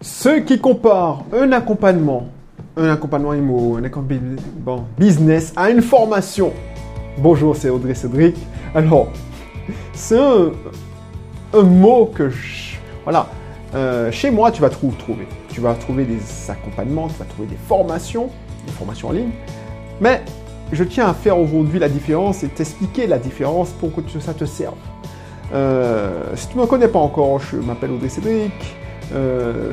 Ceux qui comparent un accompagnement, un accompagnement IMO, un accompagnement business à une formation. Bonjour, c'est Audrey Cédric. Alors, c'est un, mot que je, voilà, euh, chez moi, tu vas trouver. Tu vas trouver des accompagnements, tu vas trouver des formations, des formations en ligne. Mais je tiens à faire aujourd'hui la différence et t'expliquer la différence pour que ça te serve. Euh, si tu ne me connais pas encore, je m'appelle Audrey Cédric. Euh,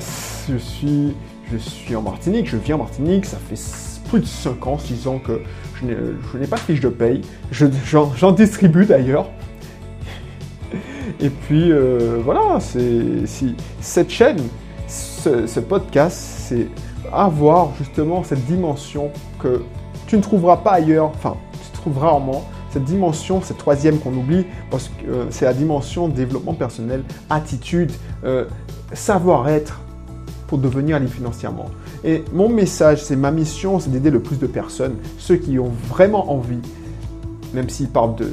je, suis, je suis en Martinique, je vis en Martinique, ça fait plus de 5 ans, 6 ans que je n'ai pas de fiche de paye. J'en distribue d'ailleurs. Et puis euh, voilà, cette chaîne, ce, podcast, c'est avoir justement cette dimension que tu ne trouveras pas ailleurs, enfin, tu trouves rarement cette dimension, cette troisième qu'on oublie, parce que euh, c'est la dimension développement personnel, attitude, savoir-être pour devenir libre financièrement. Et mon message, c'est ma mission, c'est d'aider le plus de personnes, ceux qui ont vraiment envie, même s'ils partent de,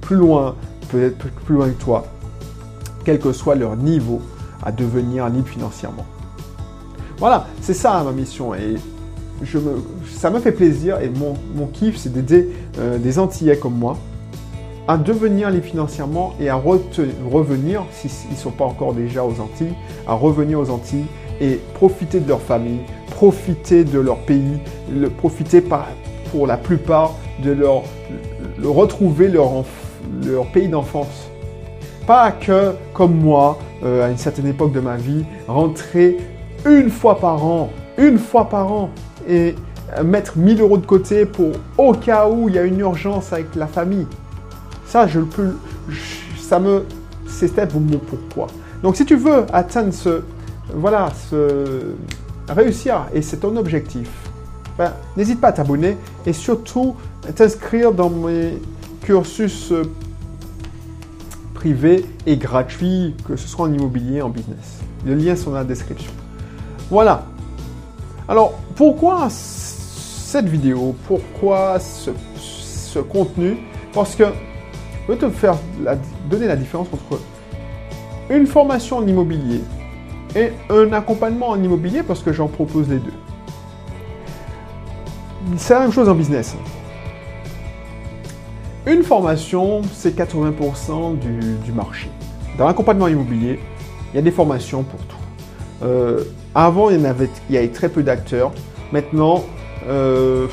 plus loin, peut-être plus loin que toi, quel que soit leur niveau, à devenir libre financièrement. Voilà, c'est ça ma mission. Et ça me fait plaisir et mon, mon kiff, c'est d'aider euh, des Antillais comme moi à devenir libre financièrement et à revenir, s'ils ne sont pas encore déjà aux Antilles, à revenir aux Antilles et profiter de leur famille, profiter de leur pays, profiter pour la plupart de leur, le retrouver leur, leur pays d'enfance. Pas que, comme moi, euh, à une certaine époque de ma vie, rentrer une fois par an, une fois par an, et mettre 1000 euros de côté pour au cas où il y a une urgence avec la famille. Ça, je peux, ça me, c'était mon pourquoi. Donc, si tu veux atteindre ce, voilà, ce, réussir et c'est ton objectif, ben, n'hésite pas à t'abonner et surtout t'inscrire dans mes cursus euh, privés et gratuits, que ce soit en immobilier, en business. Le lien sont dans la description. Voilà. Alors, pourquoi cette vidéo? Pourquoi ce, contenu? Parce que je vais te faire donner la différence entre une formation en immobilier et un accompagnement en immobilier parce que j'en propose les deux. C'est la même chose en business. Une formation, c'est 80% du, marché. Dans l'accompagnement immobilier, il y a des formations pour tout. Euh, avant, il y, avait, très peu d'acteurs. Maintenant, euh,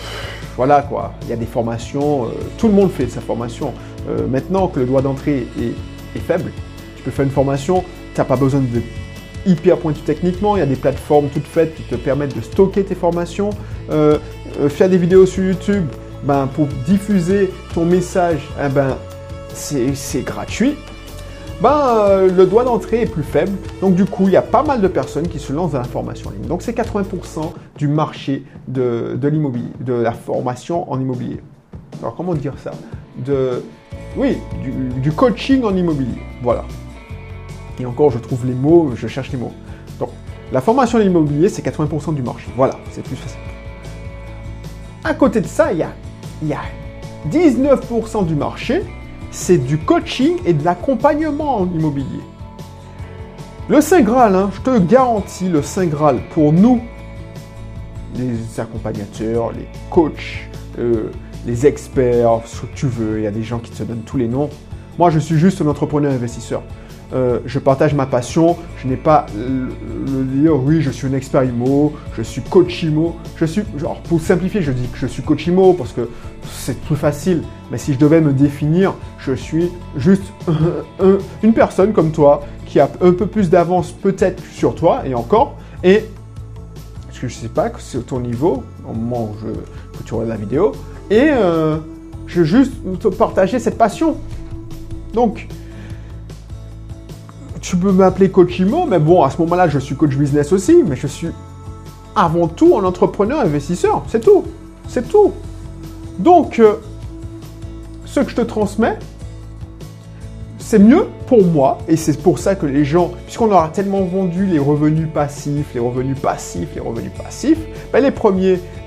voilà quoi, il y a des formations, euh, tout le monde fait sa formation. Euh, maintenant que le droit d'entrée est, faible, tu peux faire une formation, tu n'as pas besoin de hyper pointu techniquement, il y a des plateformes toutes faites qui te permettent de stocker tes formations, faire des vidéos sur YouTube, ben, pour diffuser ton message, eh ben, c'est gratuit ben, euh, le droit d'entrée est plus faible. Donc du coup, il y a pas mal de personnes qui se lancent dans la formation en ligne. Donc c'est 80% du marché de, l'immobilier, de la formation en immobilier. Alors comment dire ça? De, Oui, du, coaching en immobilier. Voilà. Et encore, je trouve les mots, je cherche les mots. Donc, la formation en immobilier, c'est 80% du marché. Voilà, c'est plus facile. À côté de ça, il y a, il y a 19% du marché c'est du coaching et de l'accompagnement en immobilier. Le Saint Graal, hein, je te garantis, le Saint Graal pour nous, les accompagnateurs, les coachs, euh, les experts, ce que tu veux, il y a des gens qui te donnent tous les noms. Moi, je suis juste un entrepreneur investisseur. Euh, je partage ma passion. Je n'ai pas le, dire oui, je suis un expert IMO, je suis coach IMO. Je suis, genre, pour simplifier, je dis que je suis coach IMO parce que c'est plus facile. Mais si je devais me définir, je suis juste une personne comme toi qui a un peu plus d'avance peut-être sur toi et encore. Et parce que je ne sais pas c'est ton niveau au moment où, tu regardes la vidéo. Et euh, je veux juste te partager cette passion. Donc, tu peux m'appeler coach IMO, mais bon, à ce moment-là, je suis coach business aussi, mais je suis avant tout un entrepreneur investisseur. C'est tout. C'est tout. Donc, euh, ce que je te transmets, c'est mieux pour moi, et c'est pour ça que les gens, puisqu'on aura tellement vendu les revenus passifs, les revenus passifs, les revenus passifs, ben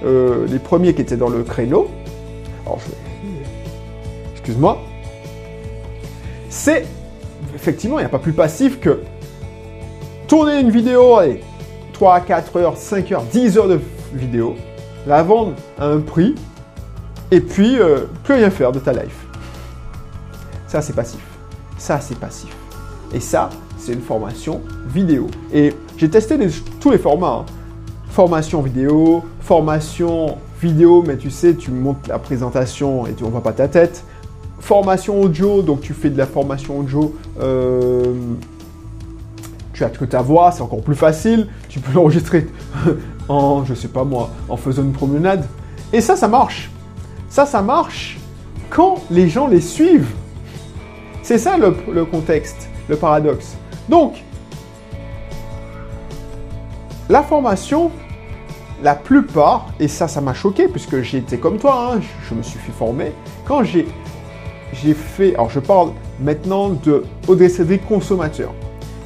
euh, les premiers qui étaient dans le créneau, je excuse-moi, c'est effectivement, il n'y a pas plus passif que tourner une vidéo, allez, 3, 4 heures, 5 heures, 10 heures de vidéo, la vendre à un prix, et puis euh, plus rien faire de ta life. Ça, c'est passif. Ça, c'est passif. Et ça, c'est une formation vidéo. Et j'ai testé tous les formats. Hein. Formation vidéo, formation mais tu sais, tu montes la présentation et tu ne vois pas ta tête. Formation audio, donc tu fais de la formation audio. Euh, tu as que ta voix, c'est encore plus facile. Tu peux l'enregistrer en, je sais pas moi, en faisant une promenade. Et ça, ça marche. Ça, ça marche quand les gens les suivent. C'est ça le, contexte, le paradoxe. Donc, la formation, la plupart, et ça, ça m'a choqué puisque été comme toi, hein, je, me suis fait former. Quand j'ai, j'ai fait, alors je parle maintenant de Audrey Cédric consommateur.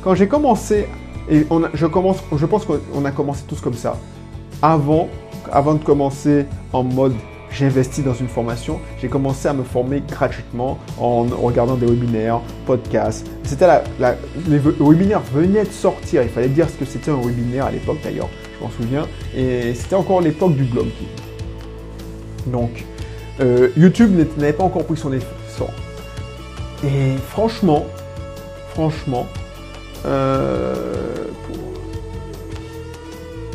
Quand j'ai commencé, et je, commence, je pense qu'on a commencé tous comme ça, avant, avant de commencer en mode j'ai investi dans une formation, j'ai commencé à me former gratuitement en regardant des webinaires, podcasts. C'était la, les webinaires venaient de sortir, il fallait dire ce que c'était un webinaire à l'époque d'ailleurs, je m'en souviens, et c'était encore l'époque du blog. Donc, euh, YouTube n'avait pas encore pris son essor. Et franchement, franchement, euh,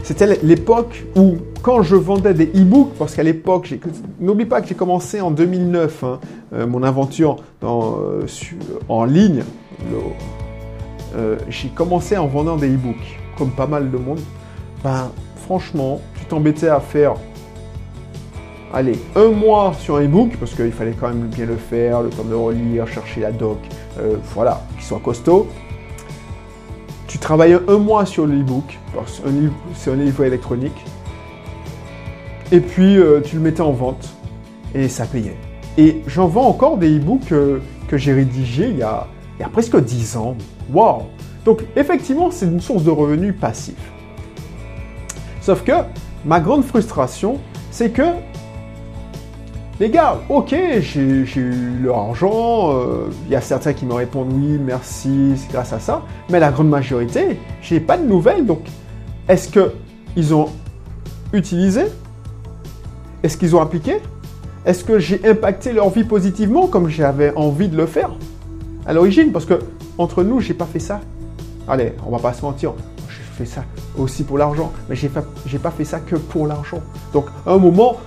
c'était l'époque où, quand je vendais des e-books, parce qu'à l'époque, n'oublie pas que j'ai commencé en 2009 hein, euh, mon aventure en ligne. J'ai commencé en vendant des e-books, comme pas mal de monde. Ben, franchement, tu t'embêtais à faire, allez, un mois sur un e-book, parce qu'il fallait quand même bien le faire, le temps de relire, chercher la doc, voilà, qu'il soit costaud. Tu travailles un mois sur le e-book, c'est un livre électronique, et puis euh, tu le mettais en vente, et ça payait. Et j'en vends encore des e-books euh, que j'ai rédigés il y, a, il y a presque 10 ans. Waouh Donc effectivement, c'est une source de revenus passif. Sauf que ma grande frustration, c'est que les gars, ok, j'ai eu leur argent, euh, il y a certains qui me répondent oui, merci, c'est grâce à ça, mais la grande majorité, j'ai pas de nouvelles, donc est-ce qu'ils ont utilisé? Est-ce qu'ils ont appliqué? Est-ce que j'ai impacté leur vie positivement comme j'avais envie de le faire? À l'origine Parce que entre nous, j'ai pas fait ça. Allez, on va pas se mentir, fait ça aussi pour l'argent, mais j'ai pas, pas fait ça que pour l'argent. Donc à un moment,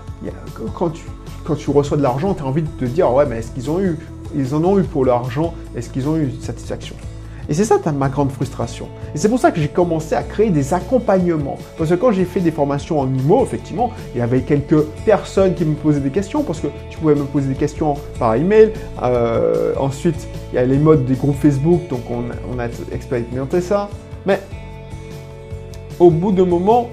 quand tu quand tu reçois de l'argent, tu as envie de te dire, ouais, mais est-ce qu'ils ont eu, ils en ont eu pour l'argent Est-ce qu'ils ont eu une satisfaction? Et c'est ça ma grande frustration. Et c'est pour ça que j'ai commencé à créer des accompagnements. Parce que quand j'ai fait des formations en IMO, effectivement, il y avait quelques personnes qui me posaient des questions parce que tu pouvais me poser des questions par email. Euh, ensuite, il y a les modes des groupes Facebook, donc on, on a expérimenté ça. Mais au bout d'un moment,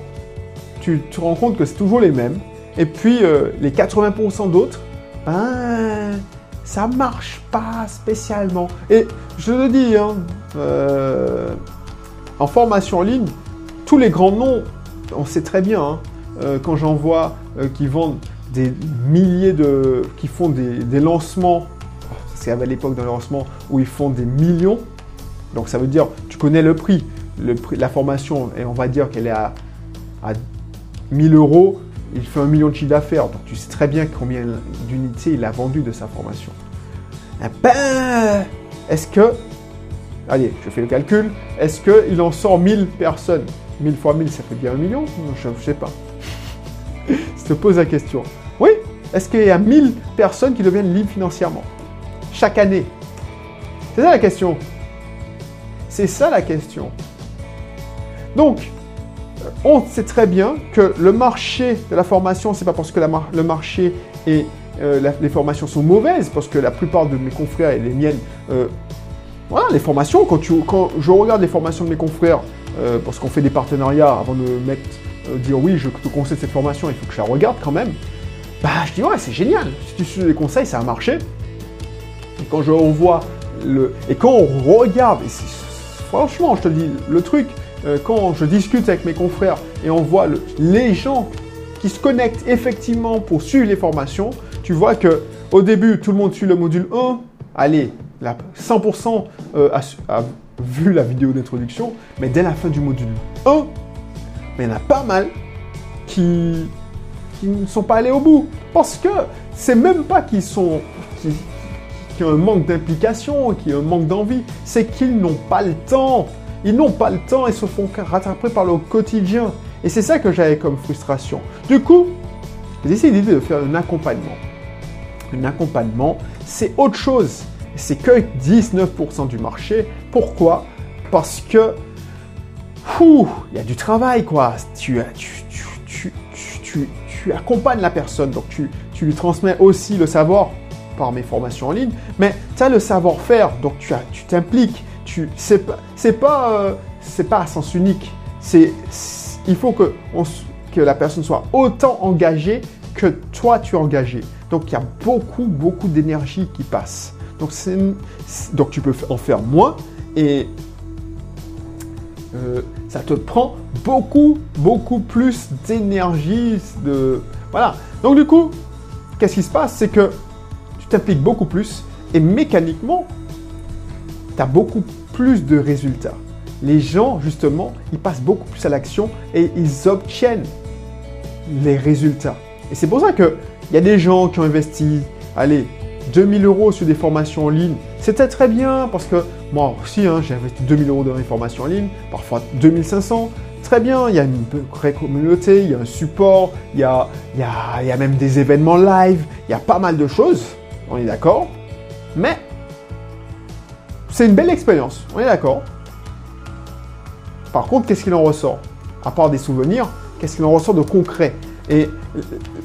tu te rends compte que c'est toujours les mêmes. Et puis euh, les 80% d'autres, ben, ça marche pas spécialement. Et je le dis, hein, euh, en formation en ligne, tous les grands noms, on sait très bien, hein, euh, quand j'en vois qui vendent des milliers de. qui font des, lancements, c'est à l'époque d'un lancement où ils font des millions, donc ça veut dire, tu connais le prix, la formation, et on va dire qu'elle est à, à 1000 euros, il fait un million de chiffre d'affaires, donc tu sais très bien combien d'unités il a vendu de sa formation. Eh ben, est-ce que, allez, je fais le calcul, est-ce qu'il en sort 1000 personnes? 1000 fois 1000, ça fait bien un million? Je ne sais pas. je te pose la question. Oui, est-ce qu'il y a 1000 personnes qui deviennent libres financièrement? Chaque année C'est ça la question. C'est ça la question. Donc, on sait très bien que le marché de la formation, c'est pas parce que le marché et euh, les formations sont mauvaises, parce que la plupart de mes confrères et les miennes, euh, voilà, les formations, quand, je regarde les formations de mes confrères, euh, parce qu'on fait des partenariats avant de mettre, dire oui, je te conseille cette formation, il faut que je la regarde quand même, bah je dis ouais, c'est génial, si tu suis les conseils, ça a marché. Et quand je revois le. Et quand on regarde, et franchement, je te dis, le truc, euh, quand je discute avec mes confrères et on voit les gens qui se connectent effectivement pour suivre les formations, tu vois que au début, tout le monde suit le module 1. Allez, 100% euh, a, vu la vidéo d'introduction, mais dès la fin du module 1, mais il y en a pas mal qui, ne sont pas allés au bout. Parce que c'est même pas qu'ils ont un manque d'implication, qui ont un manque d'envie, c'est qu'ils n'ont pas le temps. Ils n'ont pas le temps et se font rattraper par le quotidien. Et c'est ça que j'avais comme frustration. Du coup, j'ai décidé de faire un accompagnement. Un accompagnement, c'est autre chose. C'est que 19% du marché. Pourquoi? Parce que il y a du travail, quoi. Tu, tu, tu, tu, accompagnes la personne, donc tu, tu lui transmets aussi le savoir par mes formations en ligne, mais tu as le savoir-faire, donc tu t'impliques. Tu, c'est pas, c'est pas, euh, c'est pas à sens unique. C'est, il faut que, que la personne soit autant engagée que toi tu es engagé. Donc il y a beaucoup, beaucoup d'énergie qui passe. Donc, c'est, donc tu peux en faire moins et euh, ça te prend beaucoup, beaucoup plus d'énergie. De... Voilà. Donc du coup, qu'est-ce qui se passe? C'est que tu t'impliques beaucoup plus et mécaniquement, tu as beaucoup plus de résultats. Les gens, justement, ils passent beaucoup plus à l'action et ils obtiennent les résultats. Et c'est pour ça qu'il y a des gens qui ont investi, allez, 2000 euros sur des formations en ligne. C'était très bien parce que moi aussi, hein, j'ai investi 2000 euros dans des formations en ligne, parfois 2500. Très bien, il y a une vraie communauté, il y a un support, il y a, il y a, il y a même des événements live, il y a pas mal de choses on est d'accord. Mais c'est une belle expérience, on est d'accord. Par contre, qu'est-ce qu'il en ressort? À part des souvenirs, qu'est-ce qu'il en ressort de concret? Et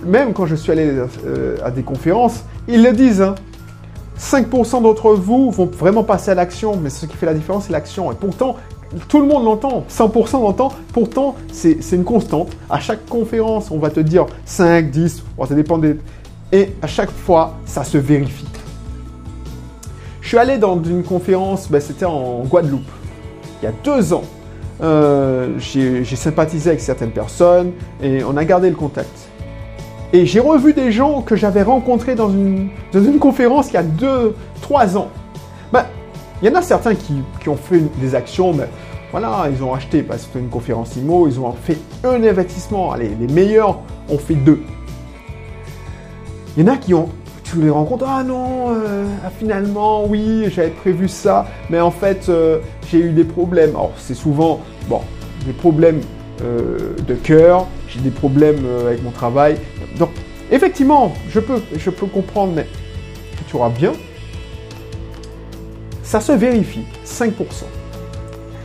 même quand je suis allé euh, à des conférences, ils le disent. 5% hein. d'entre vous vont vraiment passer à l'action, mais ce qui fait la différence, c'est l'action. Et pourtant, tout le monde l'entend, 100% l'entend, pourtant c'est une constante. À chaque conférence, on va te dire 5, 10, ça dépend des, et à chaque fois, ça se vérifie. Suis allé dans une conférence, ben, c'était en Guadeloupe, il y a deux ans. Euh, j'ai sympathisé avec certaines personnes et on a gardé le contact. Et j'ai revu des gens que j'avais rencontrés dans une, conférence il y a deux, trois ans. Ben, il y en a certains qui, ont fait des actions, mais voilà, ils ont acheté, parce que c'était une conférence IMO, ils ont fait un investissement. Allez, les meilleurs ont fait deux. Il y en a qui ont, les rencontres, ah non, euh, ah, finalement, oui, j'avais prévu ça, mais en fait, euh, j'ai eu des problèmes. Alors, c'est souvent, bon, des problèmes euh, de cœur, j'ai des problèmes avec mon travail. Donc, effectivement, je peux, je peux comprendre, mais tu auras bien. Ça se vérifie, 5%.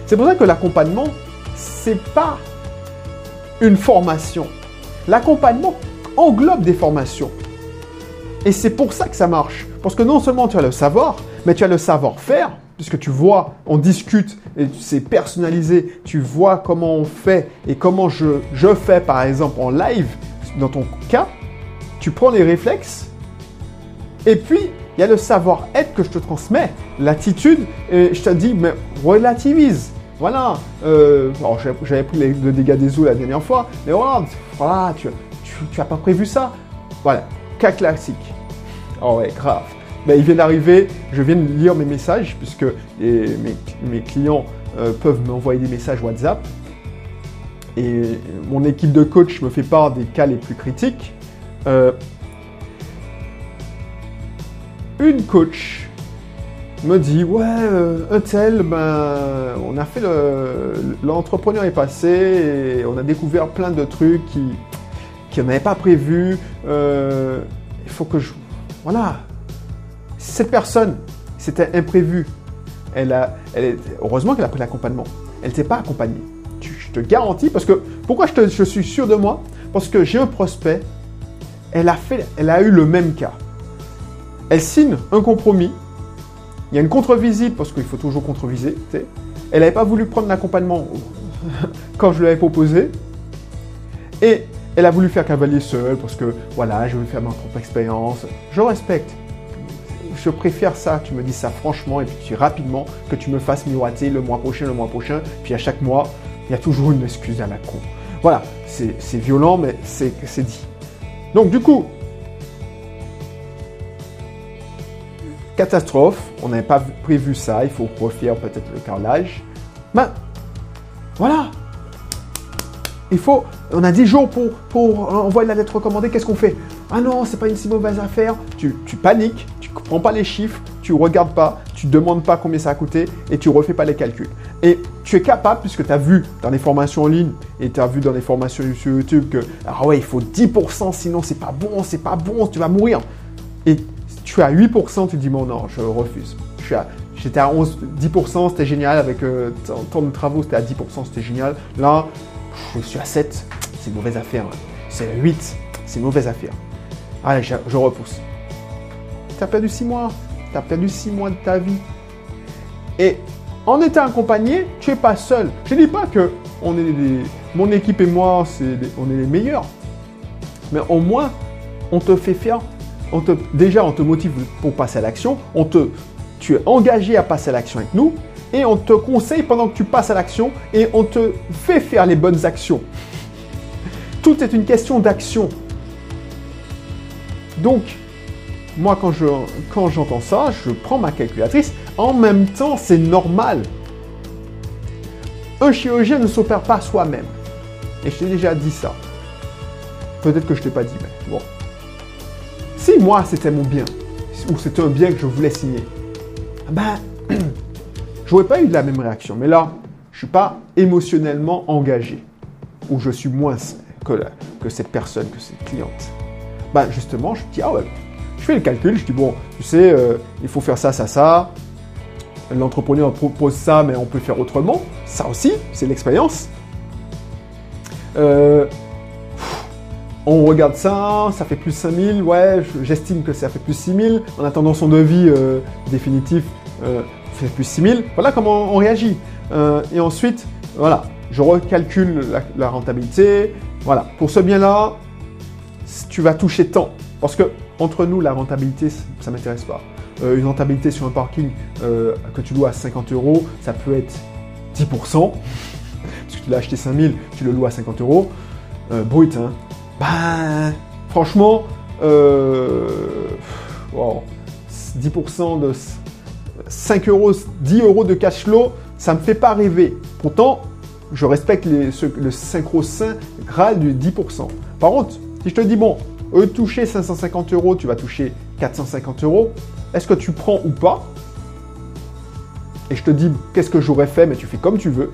C'est pour ça que l'accompagnement, c'est pas une formation. L'accompagnement englobe des formations. Et c'est pour ça que ça marche. Parce que non seulement tu as le savoir, mais tu as le savoir-faire, puisque tu vois, on discute et c'est personnalisé, tu vois comment on fait et comment je, je fais par exemple en live, dans ton cas, tu prends les réflexes et puis il y a le savoir-être que je te transmets, l'attitude, et je te dis, mais relativise. Voilà, euh, j'avais pris le dégâts des eaux la dernière fois, mais voilà, voilà tu, tu, as pas prévu ça. Voilà, cas classique. Oh ouais, grave. Ben, il vient d'arriver, je viens de lire mes messages, puisque mes, clients euh, peuvent m'envoyer des messages WhatsApp. Et mon équipe de coach me fait part des cas les plus critiques. Euh, une coach me dit ouais euh, un tel ben on a fait l'entrepreneur est passé et on a découvert plein de trucs qui qu'on n'avait pas prévu il faut que je voilà. Cette personne, c'était imprévu. Elle a, heureusement qu'elle a pris l'accompagnement. Elle n'était pas accompagnée. je te garantis, parce que pourquoi je, je suis sûr de moi? Parce que j'ai un prospect, elle a, fait, elle a eu le même cas. Elle signe un compromis, il y a une contre-visite, parce qu'il faut toujours contre-viser. Elle n'avait pas voulu prendre l'accompagnement quand je lui avais proposé. Et elle a voulu faire cavalier seul parce que voilà, je veux faire ma propre expérience. Je respecte. Je préfère ça, tu me dis ça franchement et puis rapidement que tu me fasses miroiter le mois prochain, le mois prochain. Puis à chaque mois, il y a toujours une excuse à la con. Voilà, c'est violent, mais c'est dit. Donc du coup, catastrophe, on n'avait pas prévu ça, il faut refaire peut-être le carrelage. Ben, voilà, il faut, on a 10 jours pour, pour envoyer la lettre recommandée, qu'est-ce qu'on fait? Ah non, c'est pas une si mauvaise affaire. Tu, paniques, tu prends pas les chiffres, tu regardes pas, tu demandes pas combien ça a coûté et tu refais pas les calculs. Et tu es capable, puisque tu as vu dans les formations en ligne et tu as vu dans les formations sur YouTube que, ah ouais, il faut 10%, sinon c'est pas bon, c'est pas bon, tu vas mourir. Et tu es à 8%, tu dis, bon non, je refuse. J'étais à 11, 10%, c'était génial, avec euh, tant de travaux, c'était à 10%, c'était génial. Là, je suis à 7, c'est mauvaise affaire. C'est 8, c'est mauvaise affaire. Allez, je, repousse. Tu as perdu 6 mois, tu as perdu 6 mois de ta vie. Et en étant accompagné, tu n'es pas seul. Je ne dis pas que mon équipe et moi, on est les meilleurs. Mais au moins, on te fait faire, on te, déjà on te motive pour passer à l'action, tu es engagé à passer à l'action avec nous, et on te conseille pendant que tu passes à l'action, et on te fait faire les bonnes actions. Tout est une question d'action. Donc, moi, quand, je, quand j'entends ça, je prends ma calculatrice. En même temps, c'est normal. Un chirurgien ne s'opère pas soi-même. Et je t'ai déjà dit ça. Peut-être que je ne t'ai pas dit, mais bon. Si moi, c'était mon bien, ou c'était un bien que je voulais signer, ben, j'aurais pas eu de la même réaction. Mais là, je suis pas émotionnellement engagé. Ou je suis moins que, cette personne, que cette cliente. Ben, justement, je me dis, ah ouais, je fais le calcul, je dis, bon, tu sais, euh, il faut faire ça, ça, ça. L'entrepreneur propose ça, mais on peut faire autrement. Ça aussi, c'est l'expérience. Euh, on regarde ça, ça fait plus 5000, ouais, j'estime que ça fait plus 6000. En attendant son devis euh, définitif, fait plus 6000. Voilà comment on réagit. et ensuite, voilà, je recalcule la, rentabilité. Voilà, pour ce bien-là, tu vas toucher tant. Parce que entre nous, la rentabilité, ça m'intéresse pas. Euh, une rentabilité sur un parking euh, que tu loues à 50 euros, ça peut être 10%. Parce que tu l'as acheté 5000, tu le loues à 50 euros. Euh, brut, hein. Ben, franchement, 10% de 5 euros, 10 euros de cash flow, ça ne me fait pas rêver. Pourtant, je respecte le synchro saint graal du 10%. Par contre, si je te dis, bon, au toucher 550 euros, tu vas toucher 450 euros. Est-ce que tu prends ou pas? Et je te dis, qu'est-ce que j'aurais fait, mais tu fais comme tu veux.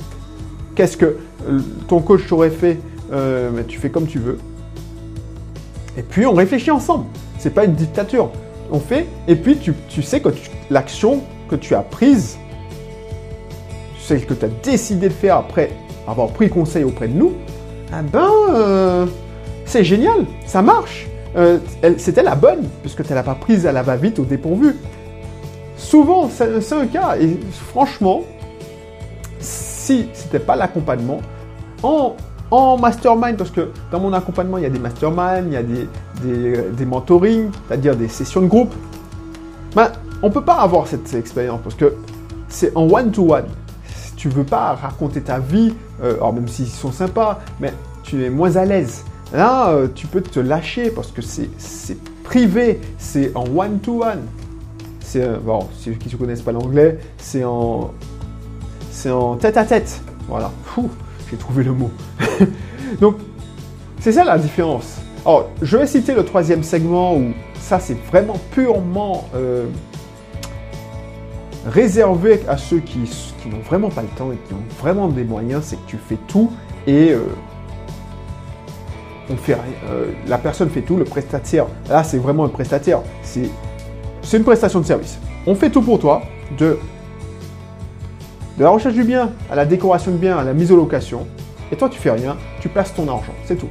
Qu'est-ce que euh, ton coach t'aurait fait, euh, mais tu fais comme tu veux. Et puis on réfléchit ensemble. C'est pas une dictature. On fait, et puis tu, sais que l'action que tu as prise, celle que tu as décidé de faire après avoir pris conseil auprès de nous, eh ben, euh, c'est génial, ça marche. Euh, c'était la bonne, puisque tu ne l'as pas prise à la va-vite au dépourvu. Souvent, c'est un cas, et franchement, si ce n'était pas l'accompagnement, en, en, mastermind, parce que dans mon accompagnement, il y a des masterminds, il y a des, des, des mentorings, c'est-à-dire des sessions de groupe, ben, on peut pas avoir cette expérience, parce que c'est en one-to-one. Tu veux pas raconter ta vie, euh, alors même s'ils sont sympas, mais tu es moins à l'aise. Là, euh, tu peux te lâcher parce que c'est privé, c'est en one-to-one. C'est, bon, ceux qui ne connaissent pas l'anglais, c'est en, c'est en tête-à-tête. Voilà, j'ai trouvé le mot. Donc, c'est ça la différence. Alors, je vais citer le troisième segment où ça, c'est vraiment purement euh, réservé à ceux qui, n'ont vraiment pas le temps et qui ont vraiment des moyens. C'est que tu fais tout et euh, fait euh, la personne fait tout, le prestataire, là c'est vraiment un prestataire, c'est une prestation de service. On fait tout pour toi, de, de la recherche du bien à la décoration de bien, à la mise en location, et toi tu fais rien, tu places ton argent, c'est tout.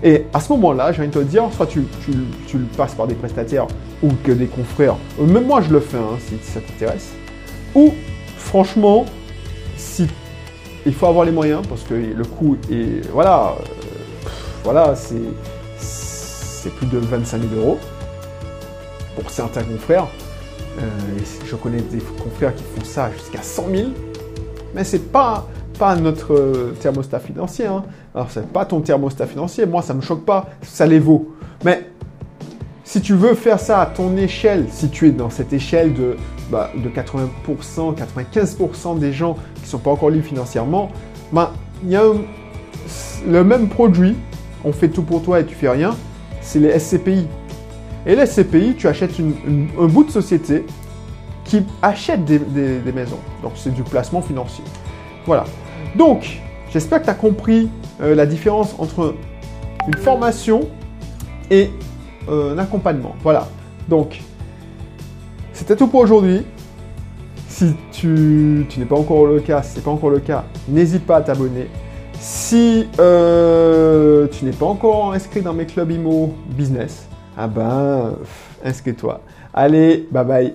Et à ce moment-là, j'ai envie de te dire, soit tu, le passes par des prestataires ou que des confrères, euh, même moi je le fais hein, si ça t'intéresse, ou franchement, si il faut avoir les moyens parce que le coût est voilà voilà, c'est plus de 25 000 euros pour certains confrères. Euh, je connais des confrères qui font ça jusqu'à 100 000, mais c'est pas pas notre euh, thermostat financier. Hein. Alors c'est pas ton thermostat financier. Moi, ça me choque pas, ça les vaut. Mais si tu veux faire ça à ton échelle, si tu es dans cette échelle de, bah, de 80%, 95% des gens qui ne sont pas encore libres financièrement, bah, il y a le même produit, on fait tout pour toi et tu fais rien, c'est les SCPI. Et les SCPI, tu achètes un bout de société qui achète des, maisons. Donc c'est du placement financier. Voilà. Donc, j'espère que tu as compris euh, la différence entre une formation et euh, un accompagnement. Voilà. Donc, c'était tout pour aujourd'hui. Si tu, n'es pas encore le cas, si ce pas encore le cas, n'hésite pas à t'abonner. Si euh, tu n'es pas encore inscrit dans mes clubs IMO business, ah ben, inscris-toi. Allez, bye bye.